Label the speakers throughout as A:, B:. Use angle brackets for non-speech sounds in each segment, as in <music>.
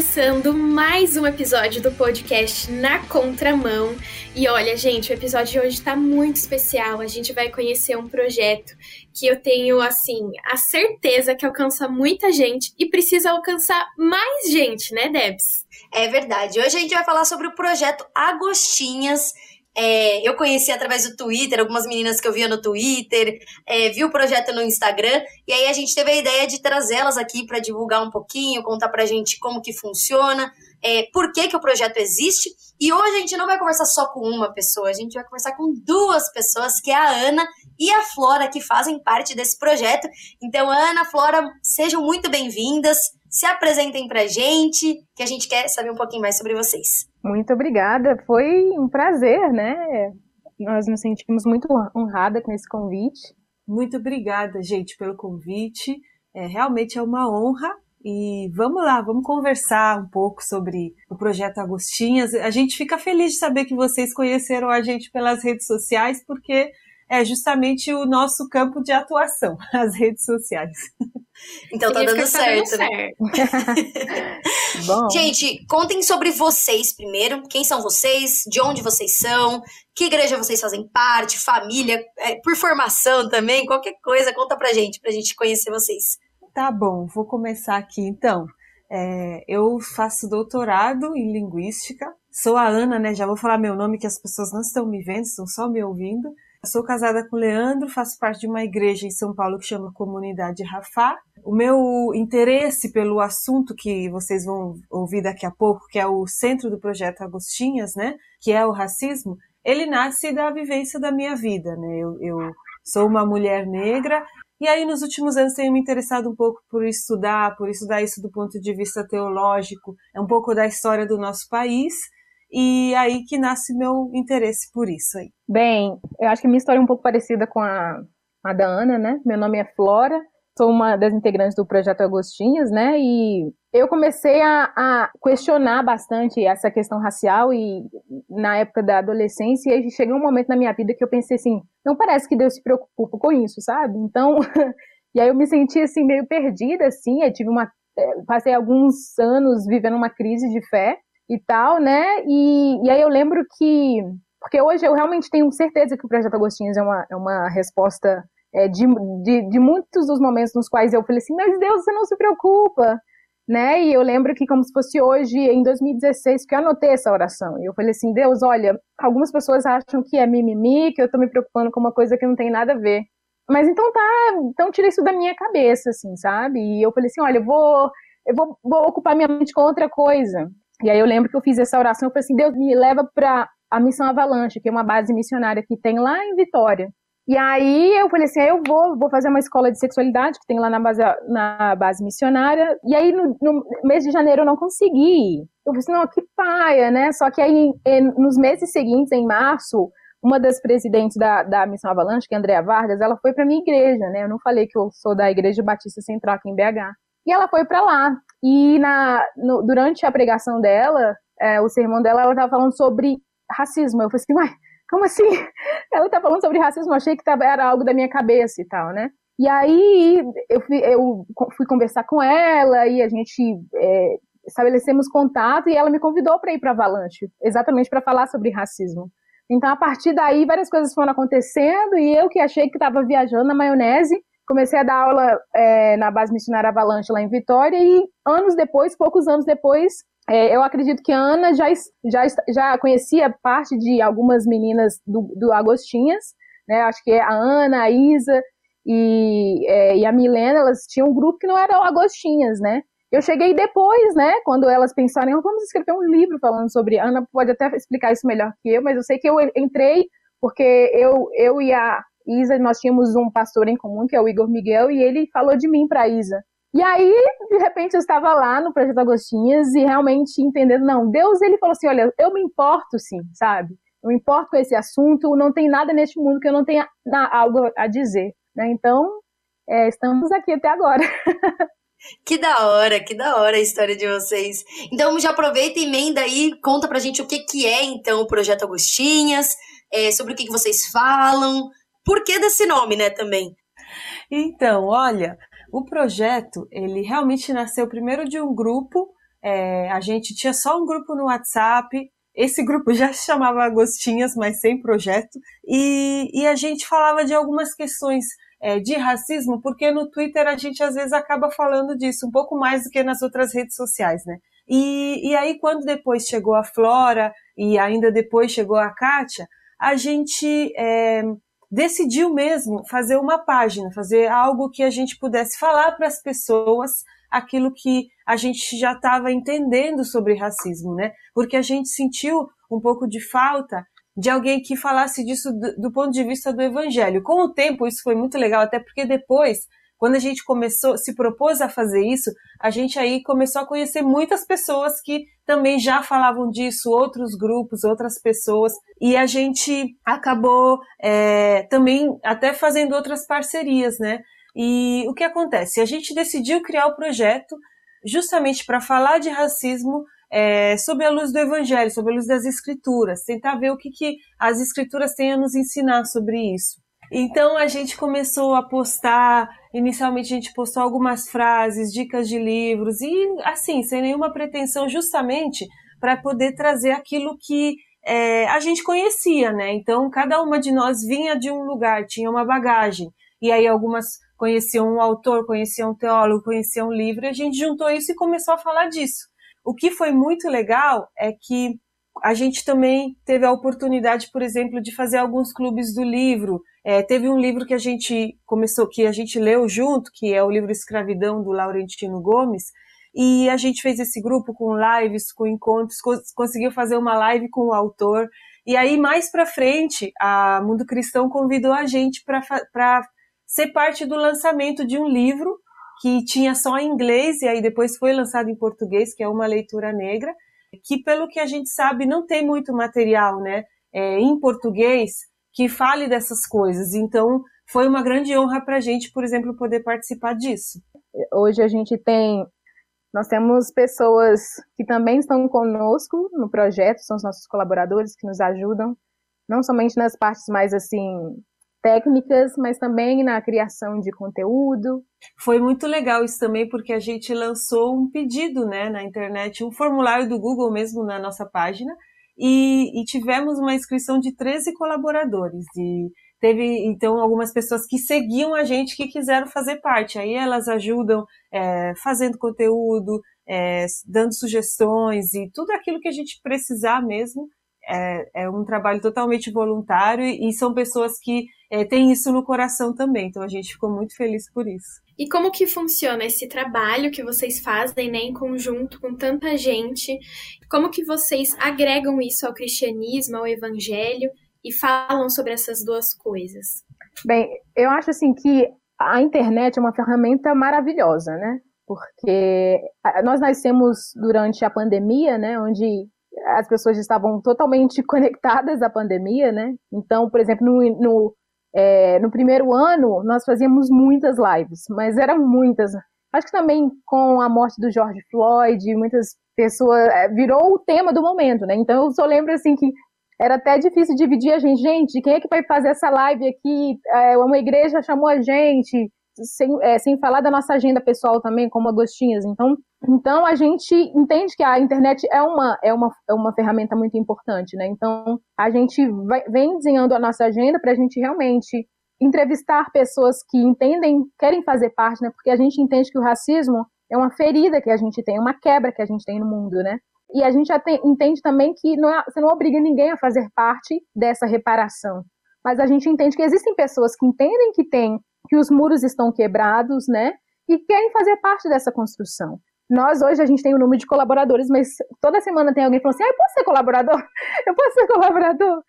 A: começando mais um episódio do podcast Na Contramão. E olha, gente, o episódio de hoje está muito especial. A gente vai conhecer um projeto que eu tenho, assim, a certeza que alcança muita gente e precisa alcançar mais gente, né, Debs?
B: É verdade. Hoje a gente vai falar sobre o projeto Agostinhas é, eu conheci através do Twitter, algumas meninas que eu via no Twitter, é, vi o projeto no Instagram, e aí a gente teve a ideia de trazê-las aqui para divulgar um pouquinho, contar pra gente como que funciona, é, por que, que o projeto existe. E hoje a gente não vai conversar só com uma pessoa, a gente vai conversar com duas pessoas, que é a Ana e a Flora, que fazem parte desse projeto. Então, Ana, Flora, sejam muito bem-vindas, se apresentem pra gente, que a gente quer saber um pouquinho mais sobre vocês.
C: Muito obrigada, foi um prazer, né? Nós nos sentimos muito honrada com esse convite.
D: Muito obrigada, gente, pelo convite. É, realmente é uma honra e vamos lá, vamos conversar um pouco sobre o projeto Agostinhas. A gente fica feliz de saber que vocês conheceram a gente pelas redes sociais, porque é justamente o nosso campo de atuação, <laughs> as redes sociais.
B: Então tá dando certo, né? <laughs> <laughs> Gente, contem sobre vocês primeiro. Quem são vocês? De onde vocês são? Que igreja vocês fazem parte? Família? É, por formação também? Qualquer coisa, conta pra gente, pra gente conhecer vocês.
D: Tá bom, vou começar aqui então. É, eu faço doutorado em linguística. Sou a Ana, né? Já vou falar meu nome que as pessoas não estão me vendo, estão só me ouvindo. Sou casada com o Leandro, faço parte de uma igreja em São Paulo que chama Comunidade Rafá. O meu interesse pelo assunto que vocês vão ouvir daqui a pouco, que é o centro do projeto Agostinhas, né, que é o racismo, ele nasce da vivência da minha vida, né? Eu, eu sou uma mulher negra e aí nos últimos anos tenho me interessado um pouco por estudar, por estudar isso do ponto de vista teológico, é um pouco da história do nosso país e aí que nasce meu interesse por isso aí.
C: Bem, eu acho que a minha história é um pouco parecida com a, a da Ana, né? Meu nome é Flora, sou uma das integrantes do Projeto Agostinhas, né? E eu comecei a, a, questionar bastante essa questão racial e na época da adolescência, e chegou um momento na minha vida que eu pensei assim, não parece que Deus se preocupa com isso, sabe? Então, <laughs> e aí eu me senti assim meio perdida, assim, eu tive uma eh, passei alguns anos vivendo uma crise de fé e tal, né? E, e aí eu lembro que. Porque hoje eu realmente tenho certeza que o Projeto Agostinhos é uma, é uma resposta é, de, de, de, muitos dos momentos nos quais eu falei assim, mas Deus, você não se preocupa, né? E eu lembro que como se fosse hoje, em 2016, que eu anotei essa oração. E eu falei assim, Deus, olha, algumas pessoas acham que é mimimi, que eu tô me preocupando com uma coisa que não tem nada a ver. Mas então tá, então tira isso da minha cabeça, assim, sabe? E eu falei assim, olha, eu vou, eu vou, vou ocupar minha mente com outra coisa. E aí eu lembro que eu fiz essa oração, eu falei assim, Deus me leva para a Missão Avalanche, que é uma base missionária que tem lá em Vitória. E aí eu falei assim, eu vou, vou fazer uma escola de sexualidade que tem lá na base, na base missionária. E aí no, no mês de janeiro eu não consegui. Eu falei assim, não, que paia, né? Só que aí nos meses seguintes, em março, uma das presidentes da, da Missão Avalanche, que é Andrea Vargas, ela foi para minha igreja, né? Eu não falei que eu sou da Igreja Batista Central aqui em BH. E ela foi para lá. E na, no, durante a pregação dela, é, o sermão dela, ela estava falando sobre racismo. Eu falei assim, uai, como assim? <laughs> Ela está falando sobre racismo, eu achei que era algo da minha cabeça e tal, né? E aí eu fui, eu fui conversar com ela e a gente é, estabelecemos contato e ela me convidou para ir para Avalanche, exatamente para falar sobre racismo. Então, a partir daí, várias coisas foram acontecendo e eu que achei que estava viajando na maionese, comecei a dar aula é, na base missionária Avalanche lá em Vitória e anos depois, poucos anos depois, é, eu acredito que a Ana já, já, já conhecia parte de algumas meninas do, do Agostinhas, né? Acho que é a Ana, a Isa e, é, e a Milena, elas tinham um grupo que não era o Agostinhas, né? Eu cheguei depois, né? Quando elas pensaram, vamos escrever um livro falando sobre. Ana pode até explicar isso melhor que eu, mas eu sei que eu entrei porque eu, eu e a, Isa, nós tínhamos um pastor em comum, que é o Igor Miguel, e ele falou de mim para Isa. E aí, de repente, eu estava lá no Projeto Agostinhas e realmente entendendo, não, Deus, ele falou assim, olha, eu me importo sim, sabe? Eu me importo com esse assunto, não tem nada neste mundo que eu não tenha algo a dizer, né? Então, é, estamos aqui até agora. <laughs>
B: Que da hora, que da hora a história de vocês. Então já aproveita e emenda aí, conta pra gente o que, que é então o Projeto Agostinhas, é, sobre o que, que vocês falam, por que desse nome, né, também?
D: Então, olha, o projeto, ele realmente nasceu primeiro de um grupo é, a gente tinha só um grupo no WhatsApp. Esse grupo <laughs> já se chamava Agostinhas, mas sem projeto. E, e a gente falava de algumas questões é, de racismo, porque no Twitter a gente às vezes acaba falando disso um pouco mais do que nas outras redes sociais, né? E, e aí, quando depois chegou a Flora e ainda depois chegou a Kátia, a gente é, decidiu mesmo fazer uma página, fazer algo que a gente pudesse falar para as pessoas aquilo que a gente já estava entendendo sobre racismo, né? Porque a gente sentiu um pouco de falta de alguém que falasse disso do, do, ponto de vista do evangelho. Com o tempo, isso foi muito legal, até porque depois, quando a gente começou, se propôs a fazer isso, a gente aí começou a conhecer muitas pessoas que também já falavam disso, outros grupos, outras pessoas, e a gente acabou é, também até fazendo outras parcerias, né? E o que acontece? A gente decidiu criar o projeto justamente para falar de racismo é, sob a luz do Evangelho, sob a luz das Escrituras, tentar ver o que, que as Escrituras têm a nos ensinar sobre isso. Então a gente começou a postar, inicialmente a gente postou algumas frases, dicas de livros, e assim, sem nenhuma pretensão, justamente para poder trazer aquilo que é, a gente conhecia, né? Então cada uma de nós vinha de um lugar, tinha uma bagagem, e aí algumas conheciam um autor, conheciam um teólogo, conheciam um livro, e a gente juntou isso e começou a falar disso. O que foi muito legal é que a gente também teve a oportunidade, por exemplo, de fazer alguns clubes do livro. É, teve um livro que a gente começou, que a gente leu junto, que é o livro Escravidão do Laurentino Gomes, e a gente fez esse grupo com lives, com encontros, conseguiu fazer uma live com o autor. E aí, mais para frente, a Mundo Cristão convidou a gente para ser parte do lançamento de um livro que tinha só em inglês e aí depois foi lançado em português, que é uma leitura negra, que pelo que a gente sabe não tem muito material, né, é, em português que fale dessas coisas. Então foi uma grande honra para a gente, por exemplo, poder participar disso.
C: Hoje a gente tem nós temos pessoas que também estão conosco no projeto, são os nossos colaboradores que nos ajudam, não somente nas partes mais assim técnicas, mas também na criação de conteúdo.
D: Foi muito legal isso também, porque a gente lançou um pedido né, na internet, um formulário do Google mesmo na nossa página, e, e tivemos uma inscrição de 13 colaboradores. E teve então algumas pessoas que seguiam a gente que quiseram fazer parte. Aí elas ajudam é, fazendo conteúdo, é, dando sugestões e tudo aquilo que a gente precisar mesmo. É, é um trabalho totalmente voluntário e, e são pessoas que é, tem isso no coração também. Então a gente ficou muito feliz por isso.
A: E como que funciona esse trabalho que vocês fazem, né, em conjunto com tanta gente? Como que vocês agregam isso ao cristianismo, ao evangelho e falam sobre essas duas coisas?
C: Bem, eu acho assim que a internet é uma ferramenta maravilhosa, né? Porque nós nascemos durante a pandemia, né, onde as pessoas estavam totalmente <laughs> conectadas à pandemia, né? Então, por exemplo, no, no é, no primeiro ano, nós fazíamos muitas lives, mas eram muitas. Acho que também com a morte do George Floyd, muitas pessoas. É, virou o tema do momento, né? Então eu só lembro assim que era até difícil dividir a gente. Gente, quem é que vai fazer essa live aqui? É, uma igreja chamou a gente sem, é, sem falar da nossa agenda pessoal também, como Agostinhas. Então, então a gente entende que a internet é uma, é uma, é uma ferramenta muito importante, né? Então a gente vai, vem desenhando a nossa agenda para a gente realmente entrevistar pessoas que entendem, querem fazer parte, né? Porque a gente entende que o racismo é uma ferida que a gente tem, uma quebra que a gente tem no mundo, né? E a gente já entende também que não é, você não obriga ninguém a fazer parte dessa reparação. Mas a gente entende que existem pessoas que entendem que tem que os muros estão quebrados, né? E querem fazer parte dessa construção. Nós hoje a gente tem um número de colaboradores, mas toda semana tem alguém falando assim: ah, eu posso ser colaborador? <laughs> Eu posso ser colaborador?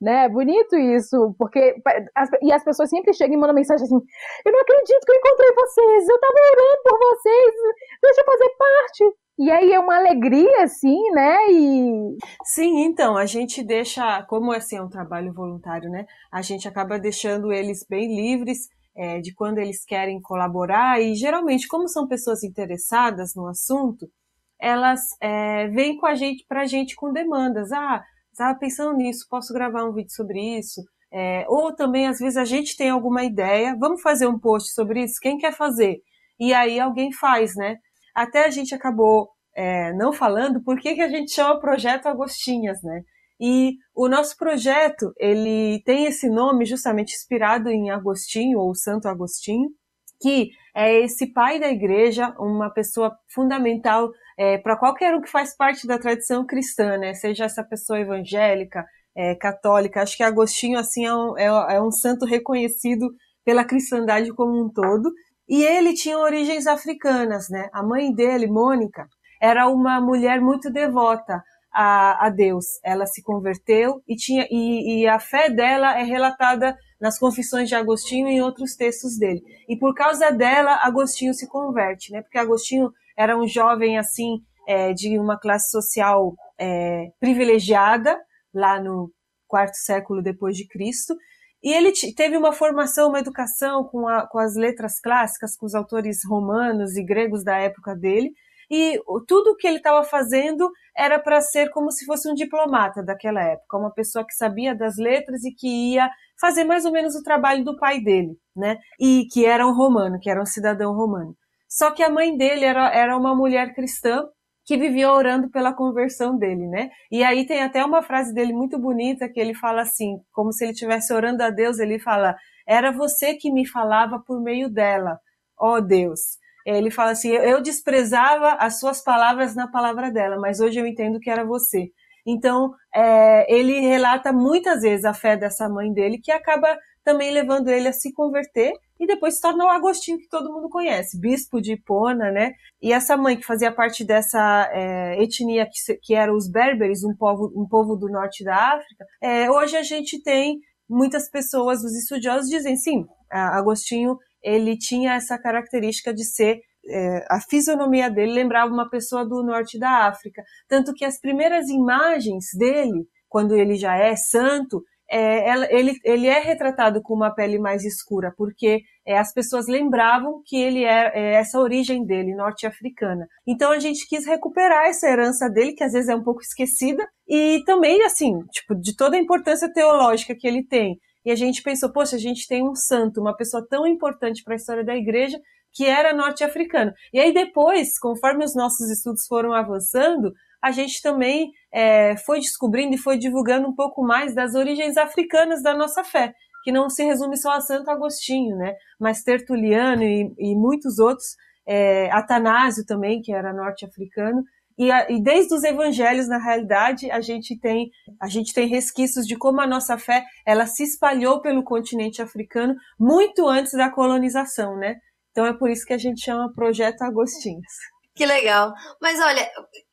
C: Né? Bonito isso, porque as, e as pessoas sempre chegam e mandam mensagem assim: Eu não acredito que eu encontrei vocês, eu tava orando por vocês, deixa eu fazer parte. E aí é uma alegria, assim, né? E...
D: Sim, então, a gente deixa, como assim é um trabalho voluntário, né? A gente acaba deixando eles bem livres é, de quando eles querem colaborar, e geralmente, como são pessoas interessadas no assunto, elas é, vêm com a gente para a gente com demandas. Ah, estava pensando nisso, posso gravar um vídeo sobre isso? É, ou também, às vezes, a gente tem alguma ideia, vamos fazer um post sobre isso? Quem quer fazer? E aí alguém faz, né? Até a gente acabou é, não falando por que, que a gente chama Projeto Agostinhas, né? E o nosso projeto, ele tem esse nome justamente inspirado em Agostinho, ou Santo Agostinho, que é esse pai da igreja, uma pessoa fundamental é, para qualquer um que faz parte da tradição cristã, né? Seja essa pessoa evangélica, é, católica. Acho que Agostinho, assim, é um, é, é um santo reconhecido pela cristandade como um todo. E ele tinha origens africanas, né? A mãe dele, Mônica, era uma mulher muito devota a, a Deus. Ela se converteu e tinha e, e, a fé dela é relatada nas Confissões de Agostinho e em outros textos dele. E por causa dela, Agostinho se converte, né? Porque Agostinho era um jovem assim é, de uma classe social é, privilegiada lá no quarto século depois de Cristo. E ele teve uma formação, uma educação com, a, com as letras clássicas, com os autores romanos e gregos da época dele e tudo o que ele estava fazendo era para ser como se fosse um diplomata daquela época, uma pessoa que sabia das letras e que ia fazer mais ou menos o trabalho do pai dele, né? E que era um romano, que era um cidadão romano. Só que a mãe dele era, era uma mulher cristã que vivia orando pela conversão dele, né? E aí tem até uma frase dele muito bonita que ele fala assim, como se ele estivesse orando a Deus, ele fala: "Era você que me falava por meio dela, ó Deus". Ele fala assim: eu desprezava as suas palavras na palavra dela, mas hoje eu entendo que era você. Então, é, ele relata muitas vezes a fé dessa mãe dele, que acaba também levando ele a se converter e depois se torna o Agostinho que todo mundo conhece, bispo de Hipona, né? E essa mãe que fazia parte dessa é, etnia que, que era os berberes, um povo, um povo do norte da África, é, hoje a gente tem muitas pessoas, os estudiosos dizem sim, Agostinho ele tinha essa característica de ser é, a fisionomia dele lembrava uma pessoa do norte da África, tanto que as primeiras imagens dele, quando ele já é santo, é, ele, ele é retratado com uma pele mais escura, porque é, as pessoas lembravam que ele é, é essa origem dele, norte-africana. Então a gente quis recuperar essa herança dele, que às vezes é um pouco esquecida, e também, assim, tipo, de toda a importância teológica que ele tem, e a gente pensou, poxa, a gente tem um santo, uma pessoa tão importante para a história da igreja, que era norte-africano. E aí depois, conforme os nossos estudos foram avançando, a gente também é, foi descobrindo e foi divulgando um pouco mais das origens africanas da nossa fé, que não se resume só a Santo Agostinho, né? Mas Tertuliano e, e muitos outros, é, Atanásio também, que era norte-africano, e, a, e, desde os evangelhos, na realidade, a gente tem a gente tem resquícios de como a nossa fé ela se espalhou pelo continente africano muito antes da colonização, né? Então é por isso que a gente chama Projeto Agostinhos.
B: Que legal. Mas olha,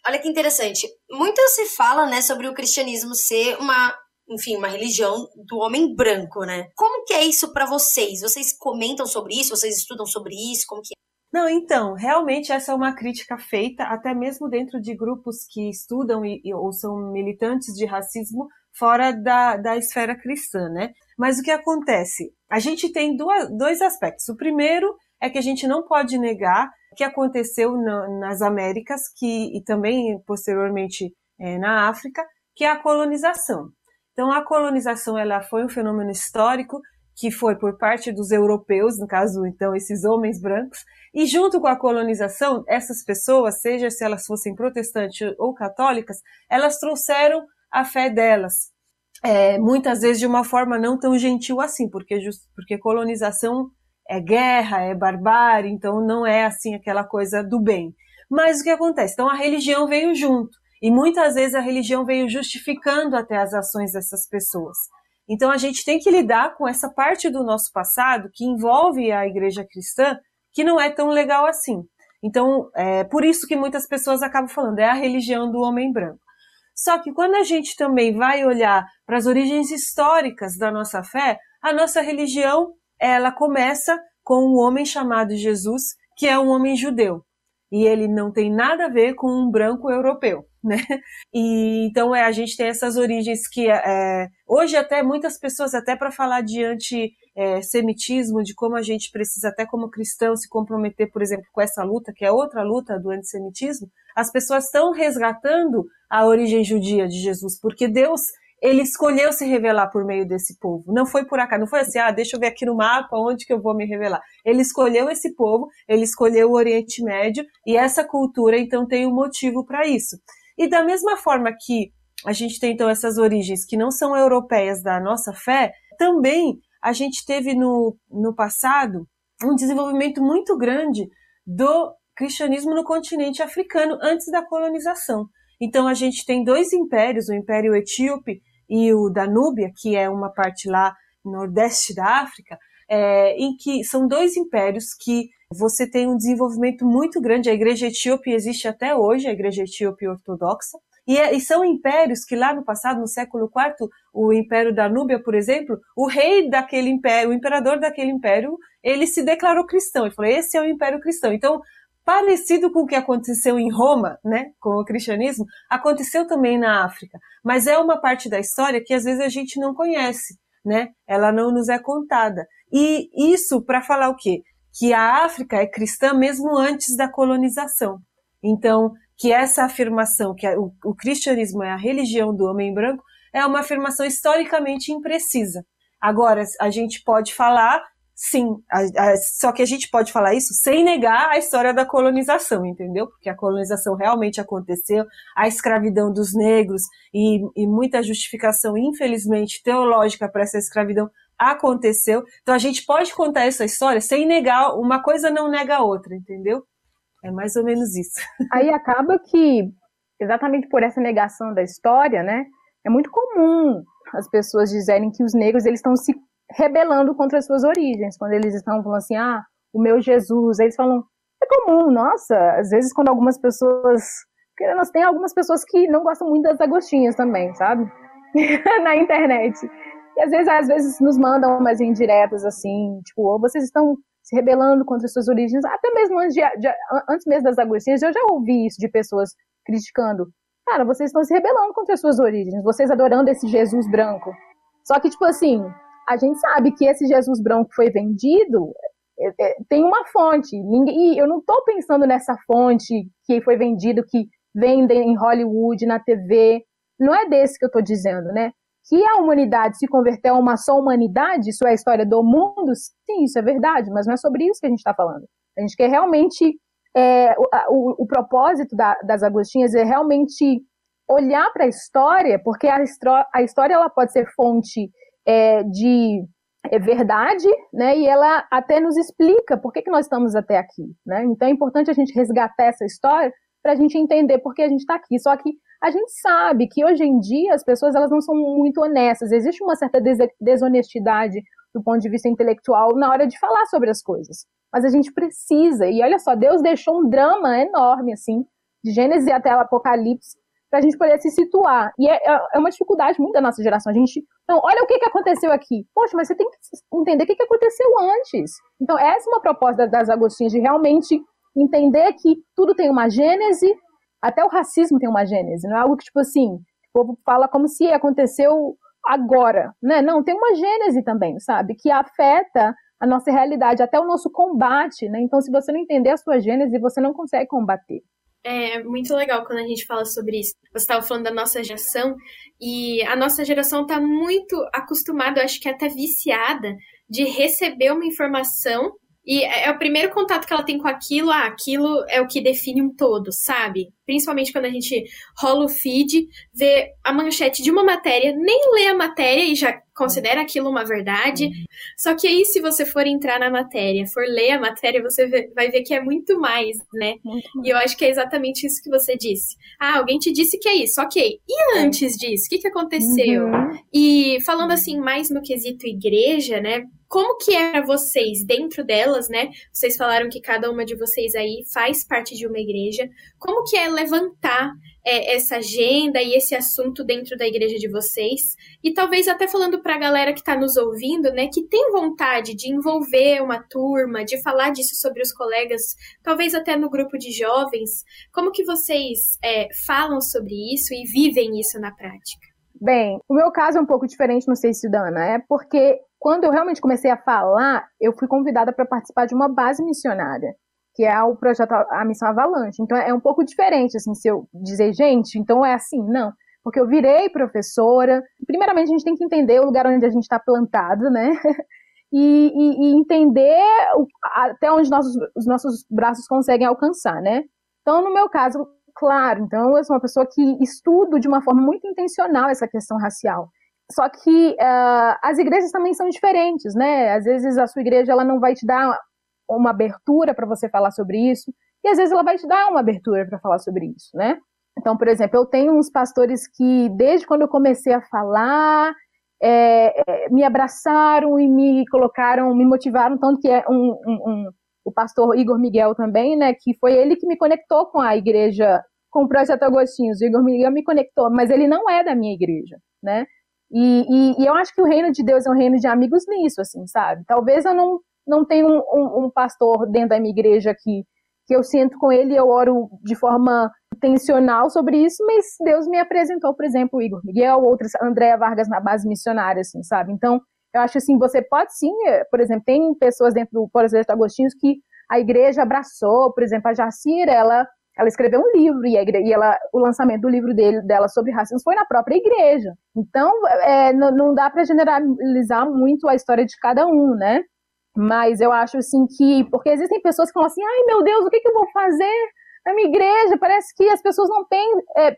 B: olha que interessante. Muito se fala, né, sobre o cristianismo ser uma enfim, uma religião do homem branco, né? Como que é isso para vocês? Vocês comentam sobre isso? Vocês estudam sobre isso? Como que é?
D: Não, então, realmente essa é uma crítica feita até mesmo dentro de grupos que estudam e, ou são militantes de racismo fora da, da esfera cristã, né? Mas o que acontece? A gente tem duas, dois aspectos. O primeiro é que a gente não pode negar que aconteceu na, nas Américas que, e também posteriormente é, na África, que é a colonização. Então, a colonização ela foi um fenômeno histórico que foi por parte dos europeus, no caso, então, esses homens brancos, e junto com a colonização, essas pessoas, seja se elas fossem protestantes ou católicas, elas trouxeram a fé delas, é, muitas vezes de uma forma não tão gentil assim, porque, porque colonização é guerra, é barbárie, então não é assim aquela coisa do bem. Mas o que acontece? Então a religião veio junto, e muitas vezes a religião veio justificando até as ações dessas pessoas. Então a gente tem que lidar com essa parte do nosso passado que envolve a igreja cristã, que não é tão legal assim. Então, é por isso que muitas pessoas acabam falando, é a religião do homem branco. Só que quando a gente também vai olhar para as origens históricas da nossa fé, a nossa religião, ela começa com um homem chamado Jesus, que é um homem judeu e ele não tem nada a ver com um branco europeu, <laughs> né? E então é a gente tem essas origens que é, hoje até muitas pessoas até para falar de antissemitismo, é, de como a gente precisa até como cristão se comprometer, por exemplo, com essa luta que é outra luta do antissemitismo, as pessoas estão resgatando a origem judia de Jesus, porque Deus ele escolheu se revelar por meio desse povo. Não foi por acaso, não foi assim, ah, deixa eu ver aqui no mapa onde que eu vou me revelar. Ele escolheu esse povo, ele escolheu o Oriente Médio e essa cultura então tem um motivo para isso. E da mesma forma que a gente tem então essas origens que não são europeias da nossa fé, também a gente teve no, no passado um desenvolvimento muito grande do cristianismo no continente africano antes da colonização. Então a gente tem dois impérios, o Império Etíope e o da Núbia, que é uma parte lá nordeste da África, é, em que são dois impérios que você tem um desenvolvimento muito grande. A Igreja Etíope existe até hoje, a Igreja Etíope Ortodoxa, e, é, e, são impérios que lá no passado, no século IV, o Império da Núbia, por exemplo, o rei daquele império, o imperador daquele império, ele se declarou cristão. Ele falou: esse é o Império Cristão. Então, parecido com o que aconteceu em Roma, né, com o cristianismo, aconteceu também na África. Mas é uma parte da história que às vezes a gente não conhece, né? Ela não nos é contada. E isso para falar o quê? Que a África é cristã mesmo antes da colonização. Então, que essa afirmação que o, o cristianismo é a religião do homem branco é uma afirmação historicamente imprecisa. Agora, a gente pode falar Sim, a, a, só que a gente pode falar isso sem negar a história da colonização, entendeu? Porque a colonização realmente aconteceu, a escravidão dos negros e, e muita justificação, infelizmente, teológica para essa escravidão aconteceu. Então a gente pode contar essa história sem negar, uma coisa não nega a outra, entendeu? É mais ou menos isso.
C: Aí acaba que, exatamente por essa negação da história, né, é muito comum as pessoas dizerem que os negros eles estão se rebelando contra as suas origens. Quando eles estão falando assim, ah, o meu Jesus, eles falam, é comum, nossa, às vezes quando algumas pessoas. Nós tem algumas pessoas que não gostam muito das agostinhas também, sabe? <laughs> Na internet. E às vezes, às vezes nos mandam umas indiretas assim, tipo, ou vocês estão se rebelando contra as suas origens, até mesmo antes, de, de, antes mesmo das agostinhas, eu já ouvi isso de pessoas criticando. Cara, vocês estão se rebelando contra as suas origens, vocês adorando esse Jesus branco. Só que, tipo assim, a gente sabe que esse Jesus branco foi vendido é, é, tem uma fonte. E eu não estou pensando nessa fonte que foi vendido, que vendem em Hollywood, na TV. Não é desse que eu estou dizendo, né? Que a humanidade se converteu a uma só humanidade, isso é a história do mundo, sim, isso é verdade, mas não é sobre isso que a gente está falando. A gente quer realmente. É, o, o, o, propósito da, das Agostinhas é realmente olhar para a história, porque a, a história ela pode ser fonte é, de é verdade, né? E ela até nos explica por que, que nós estamos até aqui, né? Então é importante a gente resgatar essa história para a gente entender por que a gente está aqui. Só que a gente sabe que hoje em dia as pessoas elas não são muito honestas. Existe uma certa desonestidade do ponto de vista intelectual na hora de falar sobre as coisas. Mas a gente precisa. E olha só, Deus deixou um drama enorme assim, de Gênesis até o Apocalipse, para a gente poder se situar. E é, é, é uma dificuldade muito da nossa geração. A gente, então, olha o que, que aconteceu aqui. Poxa, mas você tem que entender o que, que aconteceu antes. Então, essa é uma proposta das Agostinhas, de realmente entender que tudo tem uma gênese, até o racismo tem uma gênese. Não é algo que, tipo assim, o povo fala como se aconteceu agora, né? Não, tem uma gênese também, sabe? Que afeta a nossa realidade, até o nosso combate, né? Então, se você não entender a sua gênese, você não consegue combater.
A: É muito legal quando a gente fala sobre isso. Você estava falando da nossa geração, e a nossa geração está muito acostumada, acho que até viciada, de receber uma informação e é, é o primeiro contato que ela tem com aquilo, ah, aquilo é o que define um todo, sabe? Principalmente quando a gente rola o feed, vê a manchete de uma matéria, nem lê a matéria e já considera aquilo uma verdade. Só que aí, se você for entrar na matéria, for ler a matéria, você vai ver que é muito mais, né? E eu acho que é exatamente isso que você disse. Ah, alguém te disse que é isso, ok. E é. antes disso, o que, que aconteceu? Uhum. E falando assim, mais no quesito igreja, né? Como que é para vocês dentro delas, né? Vocês falaram que cada uma de vocês aí faz parte de uma igreja. Como que é levantar é, essa agenda e esse assunto dentro da igreja de vocês? E talvez até falando para a galera que está nos ouvindo, né, que tem vontade de envolver uma turma, de falar disso sobre os colegas, talvez até no grupo de jovens. Como que vocês é, falam sobre isso e vivem isso na prática?
C: Bem, o meu caso é um pouco diferente, não sei se Dana, é porque quando eu realmente comecei a falar, eu fui convidada para participar de uma base missionária, que é o projeto A Missão Avalanche. Então é um pouco diferente, assim, se eu dizer, gente, então é assim, não. porque eu virei professora. Primeiramente, a gente tem que entender o lugar onde a gente está plantado, né? <laughs> E, e, e, entender até onde nossos, os nossos braços conseguem alcançar, né? Então, no meu caso, claro, então eu sou uma pessoa que estudo de uma forma muito intencional essa questão racial. Só que uh, as igrejas também são diferentes, né? Às vezes a sua igreja ela não vai te dar uma abertura para você falar sobre isso, e às vezes ela vai te dar uma abertura para falar sobre isso, né? Então, por exemplo, eu tenho uns pastores que, desde quando eu comecei a falar, é, me abraçaram e me colocaram, me motivaram, tanto que é um, um, o pastor Igor Miguel também, né, que foi ele que me conectou com a igreja, com o Projeto Agostinhos. O Igor Miguel me conectou, mas ele não é da minha igreja, né? E, e, e, eu acho que o reino de Deus é um reino de amigos nisso, assim, sabe? Talvez eu não, não tenha um, um, um pastor dentro da minha igreja que, que eu sinto com ele e eu oro de forma intencional sobre isso, mas Deus me apresentou, por exemplo, o Igor Miguel, outras, Andréa Vargas na base missionária, assim, sabe? Então, eu acho assim, você pode sim, eh, por exemplo, tem pessoas dentro do Projeto Agostinhos que a igreja abraçou, por exemplo, a Jacira, ela, ela escreveu um livro e, igreja, e ela, o lançamento do livro dele, dela sobre racismo foi na própria igreja. Então, é, não, dá para generalizar muito a história de cada um, né? Mas eu acho assim que, porque existem pessoas que falam assim, ai meu Deus, o que, que eu vou fazer? na minha igreja, parece que as pessoas não, pen, é,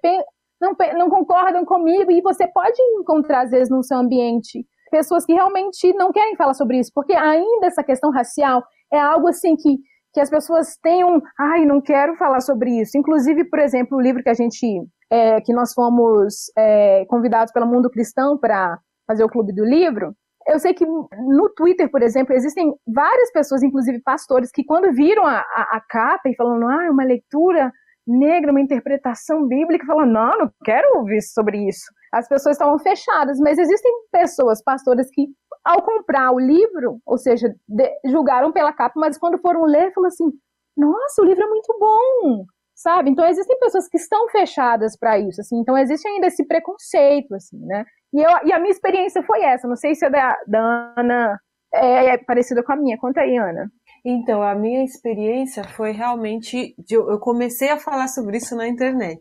C: não, não concordam comigo, e você pode encontrar, às vezes, no seu ambiente, pessoas que realmente não querem falar sobre isso, porque ainda essa questão racial é algo assim que, que as pessoas um, ai, não quero falar sobre isso. Inclusive, por exemplo, o livro que a gente, é, que nós fomos é, convidados pelo Mundo Cristão para fazer o Clube do Livro, eu sei que no Twitter, por exemplo, existem várias pessoas, inclusive pastores, que quando viram a, a, a capa e falando, ah, uma leitura negra, uma interpretação bíblica, falam, não, não quero ouvir sobre isso. As pessoas estavam fechadas, mas existem pessoas, pastores, que ao comprar o livro, ou seja, de, julgaram pela capa, mas quando foram ler, falaram assim, nossa, o livro é muito bom, sabe? Então existem pessoas que estão fechadas para isso, assim. Então existe ainda esse preconceito, assim, né? E, eu, e a minha experiência foi essa. Não sei se a da, da Ana é, é, parecida com a minha. Conta aí, Ana.
D: Então, a minha experiência foi realmente. De, eu comecei a falar sobre isso na internet.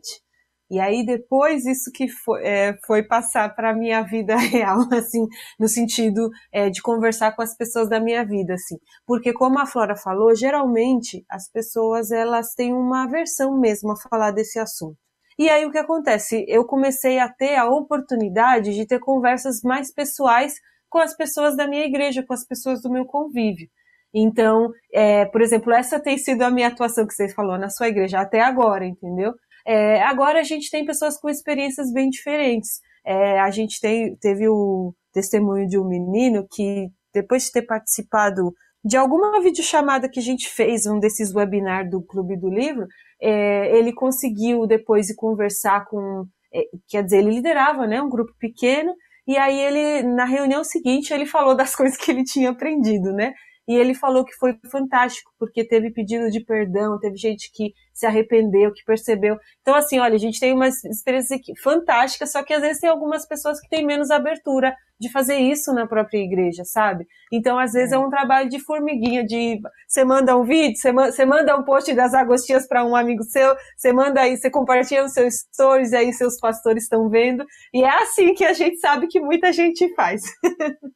D: E aí depois isso que foi, é, foi passar para a minha vida <laughs> real, assim, no sentido é, de conversar com as pessoas da minha vida, assim. Porque como a Flora falou, geralmente as pessoas elas têm uma aversão mesmo a falar desse assunto. E aí o que acontece? Eu comecei a ter a oportunidade de ter conversas mais pessoais com as pessoas da minha igreja, com as pessoas do meu convívio. Então, é, por exemplo, essa tem sido a minha atuação que você falou na sua igreja até agora, entendeu? É, agora a gente tem pessoas com experiências bem diferentes. É, a gente tem, teve o testemunho de um menino que, depois de ter participado de alguma videochamada que a gente fez, um desses webinars do Clube do Livro, é, ele conseguiu depois de conversar com, é, quer dizer, ele liderava, né, um grupo pequeno, e aí ele, na reunião seguinte, ele falou das <laughs> coisas que ele tinha aprendido, né, e ele falou que foi fantástico, porque teve pedido de perdão, teve gente que se arrependeu, que percebeu. Então, assim, olha, a gente tem uma experiência fantástica, só que às vezes tem algumas pessoas que têm menos abertura de fazer isso na própria igreja, sabe? Então, às vezes é, é um trabalho de formiguinha, de você manda um vídeo, você manda, um post das agostinhas para um amigo seu, você manda aí, você compartilha os seus stories, aí seus pastores estão vendo. E é assim que a gente sabe que muita gente faz. <laughs>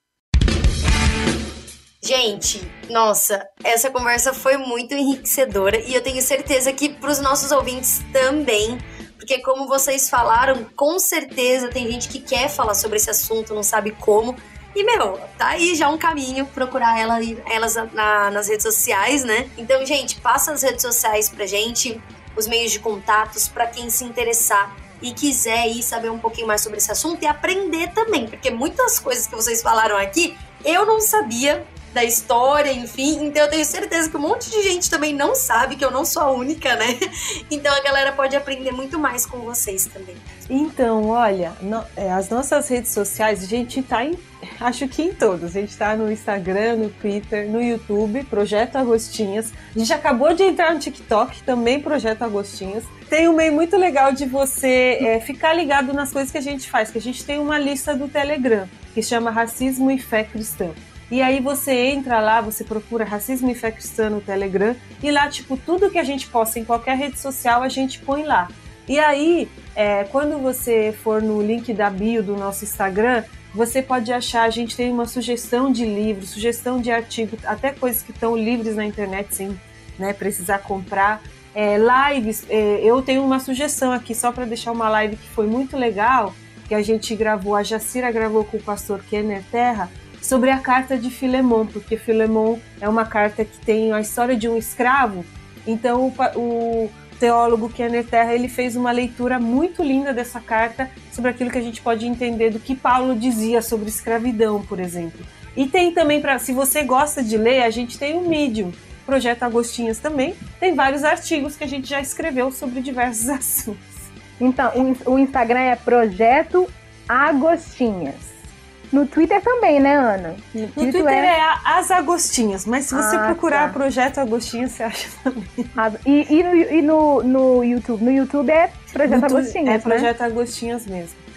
B: Gente, nossa, essa conversa foi muito enriquecedora e eu tenho certeza que para os nossos ouvintes também, porque como vocês falaram, com certeza tem gente que quer falar sobre esse assunto, não sabe como. E, meu, tá aí já um caminho procurar ela, elas na, nas redes sociais, né? Então, gente, passa as redes sociais pra gente, os meios de contatos, para quem se interessar e quiser ir saber um pouquinho mais sobre esse assunto e aprender também, porque muitas coisas que vocês falaram aqui eu não sabia da história, enfim. Então eu tenho certeza que um monte de gente também não sabe que eu não sou a única, né? <laughs> Então a galera pode aprender muito mais com vocês também.
D: Então, olha, no, é, as nossas redes sociais, a gente tá em. Acho que em todos. A gente tá no Instagram, no Twitter, no YouTube, Projeto Agostinhas. A gente acabou de entrar no TikTok, também Projeto Agostinhas. Tem um meio muito legal de você é, ficar ligado nas coisas que a gente faz, que a gente tem uma lista do Telegram, que chama Racismo e Fé Cristã. E aí você entra lá, você procura Racismo e Fé Cristã no Telegram, e lá, tipo, tudo que a gente posta em qualquer rede social, a gente põe lá. E aí, é, quando você for no link da bio do nosso Instagram, você pode achar, a gente tem uma sugestão de livro, sugestão de artigo, até coisas que estão livres na internet sem né, precisar comprar. É, lives, é, eu tenho uma sugestão aqui, só para deixar uma live que foi muito legal, que a gente gravou, a Jacira gravou com o pastor Kenner Terra, sobre a carta de Filemon, porque Filemon é uma carta que tem a história de um escravo. Então o, o teólogo Kenner Terra ele fez uma leitura muito linda dessa carta sobre aquilo que a gente pode entender do que Paulo dizia sobre escravidão, por exemplo. E tem também para, se você gosta de ler, a gente tem o Medium, Projeto Agostinhas também. Tem vários artigos que a gente já escreveu sobre diversos <laughs> assuntos.
C: Então, o Instagram é Projeto Agostinhas. No Twitter também, né, Ana?
D: No, no Twitter, é... é... As Agostinhas, mas se você ah, procurar tá. Projeto Agostinhas, você acha também. <laughs>
C: Ah, e, e, no, e no, no, YouTube? No YouTube é Projeto YouTube, Agostinhas, É
D: né? Projeto Agostinhas mesmo.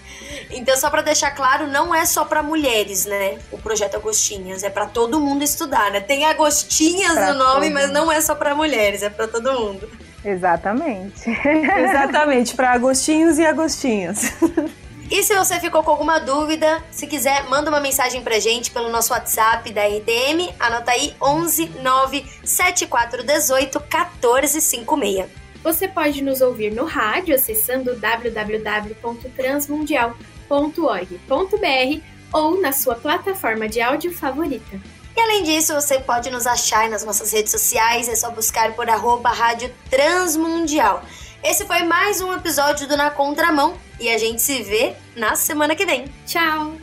B: Então, só para deixar claro, não é só para mulheres, né? O projeto Agostinhas é para todo mundo estudar, né? Tem Agostinhas pra no nome, mas não é só para mulheres, é para todo mundo.
C: Exatamente. <laughs>
D: Exatamente, para Agostinhos e Agostinhas. <laughs>
B: E se você ficou com alguma dúvida, se quiser, manda uma mensagem pra gente pelo nosso WhatsApp da RTM. Anota aí 11 9 7418 1456.
A: Você pode nos ouvir no rádio acessando www.transmundial.org.br ou na sua plataforma de áudio favorita.
B: E além disso, você pode nos achar nas nossas redes sociais, é só buscar por arroba Rádio Transmundial. Esse foi mais um episódio do Na Contramão e a gente se vê na semana que vem.
A: Tchau!